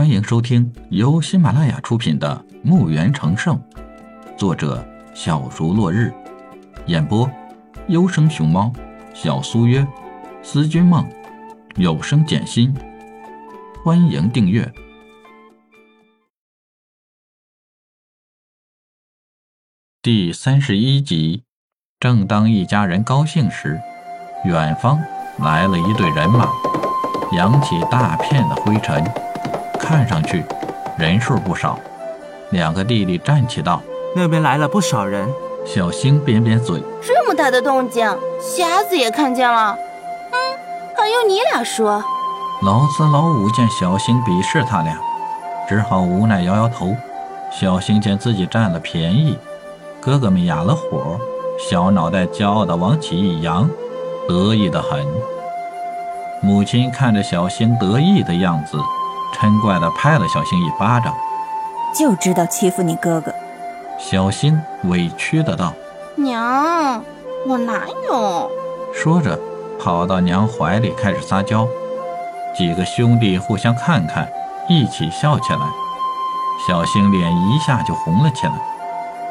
欢迎收听由喜马拉雅出品的《墓园成圣》，作者小竹落日，演播优生熊猫、小苏约、思君梦、有声简心。欢迎订阅第三十一集。正当一家人高兴时，远方来了一队人马，扬起大片的灰尘，看上去人数不少。两个弟弟站起道：“那边来了不少人。”小星扁扁嘴：“这么大的动静，瞎子也看见了。”“嗯，还用你俩说？”老四老五见小星鄙视他俩，只好无奈摇摇头。小星见自己占了便宜，哥哥们哑了火。小脑袋骄傲地往起一扬，得意的很。母亲看着小星得意的样子，嗔怪地拍了小星一巴掌。就知道欺负你哥哥。小星委屈的道：“娘，我哪有？”说着，跑到娘怀里开始撒娇。几个兄弟互相看看，一起笑起来。小星脸一下就红了起来。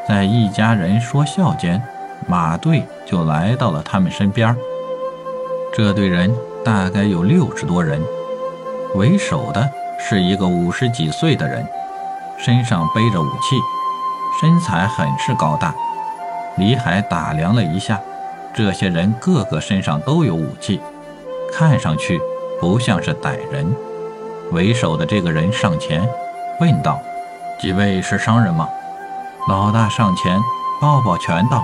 在一家人说笑间。马队就来到了他们身边。这队人大概有六十多人，为首的是一个五十几岁的人，身上背着武器，身材很是高大。李海打量了一下，这些人个个身上都有武器，看上去不像是歹人。为首的这个人上前问道：“几位是商人吗？”老大上前抱抱拳道。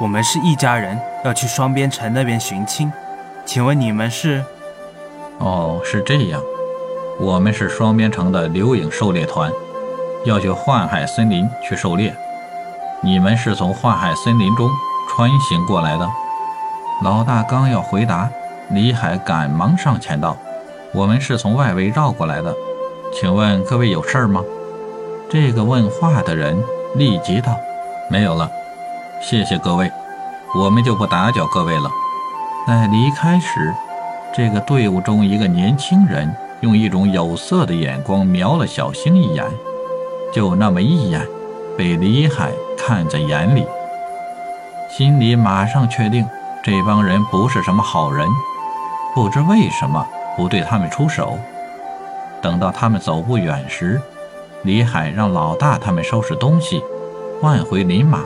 我们是一家人，要去双边城那边寻亲，请问你们是？哦，是这样，我们是双边城的留影狩猎团，要去幻海森林去狩猎。你们是从幻海森林中穿行过来的？老大刚要回答，李海赶忙上前道：“我们是从外围绕过来的，请问各位有事儿吗？”这个问话的人立即道：“没有了。”谢谢各位，我们就不打搅各位了。在离开时，这个队伍中一个年轻人用一种有色的眼光瞄了小星一眼，就那么一眼，被李海看在眼里，心里马上确定这帮人不是什么好人，不知为什么不对他们出手。等到他们走不远时，李海让老大他们收拾东西，换回林马。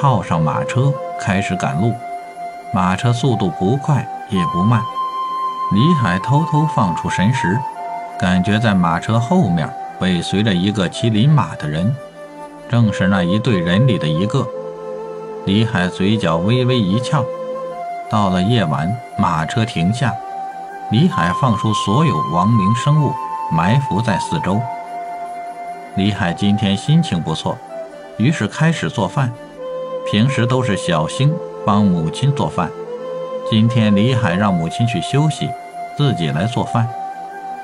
套上马车，开始赶路。马车速度不快也不慢。李海偷偷放出神识，感觉在马车后面尾随着一个骑林马的人，正是那一队人里的一个。李海嘴角微微一翘。到了夜晚，马车停下，李海放出所有亡灵生物，埋伏在四周。李海今天心情不错，于是开始做饭。平时都是小星帮母亲做饭，今天李海让母亲去休息，自己来做饭。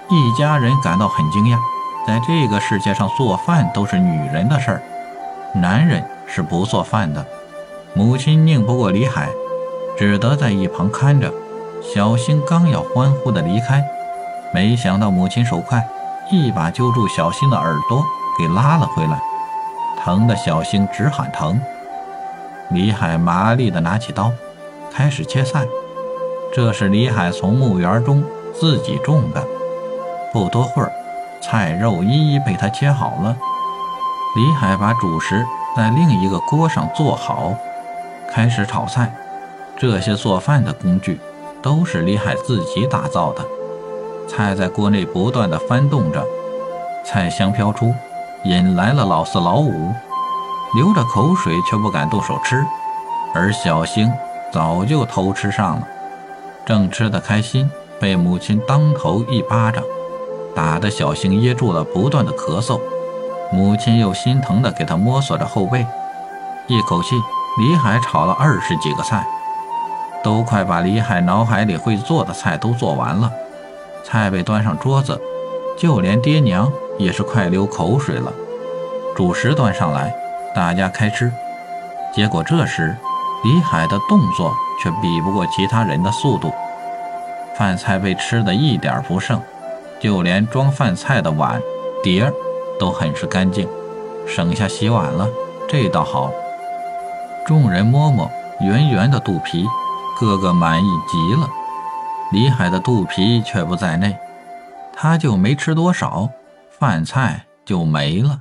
一家人感到很惊讶，在这个世界上做饭都是女人的事儿，男人是不做饭的。母亲拧不过李海，只得在一旁看着。小星刚要欢呼的离开，没想到母亲手快，一把揪住小星的耳朵给拉了回来，疼的小星直喊疼。李海麻利地拿起刀，开始切菜。这是李海从墓园中自己种的。不多会儿，菜肉一一被他切好了。李海把主食在另一个锅上做好，开始炒菜。这些做饭的工具都是李海自己打造的。菜在锅内不断地翻动着，菜香飘出，引来了老四老五。流着口水却不敢动手吃，而小星早就偷吃上了，正吃得开心，被母亲当头一巴掌打得小星噎住了，不断的咳嗽。母亲又心疼的给他摸索着后背，一口气，李海炒了二十几个菜，都快把李海脑海里会做的菜都做完了。菜被端上桌子，就连爹娘也是快流口水了。主食端上来。大家开吃，结果这时李海的动作却比不过其他人的速度，饭菜被吃的一点不剩，就连装饭菜的碗碟都很是干净，省下洗碗了，这倒好。众人摸摸圆圆的肚皮，哥哥满意极了。李海的肚皮却不在内，他就没吃多少，饭菜就没了。